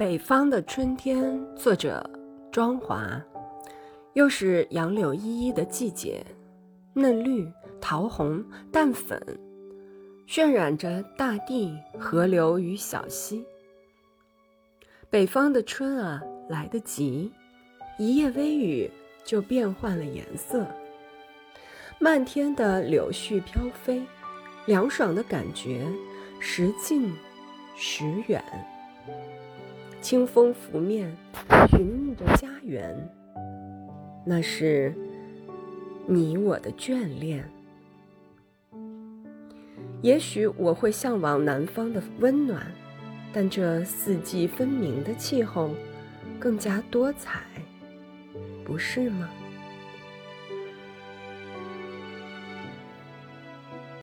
北方的春天，作者庄华。又是杨柳依依的季节，嫩绿、桃红、淡粉，渲染着大地、河流与小溪。北方的春啊，来得急，一夜微雨就变换了颜色。漫天的柳絮飘飞，凉爽的感觉时近时远。清风拂面，寻觅着家园，那是你我的眷恋。也许我会向往南方的温暖，但这四季分明的气候更加多彩，不是吗？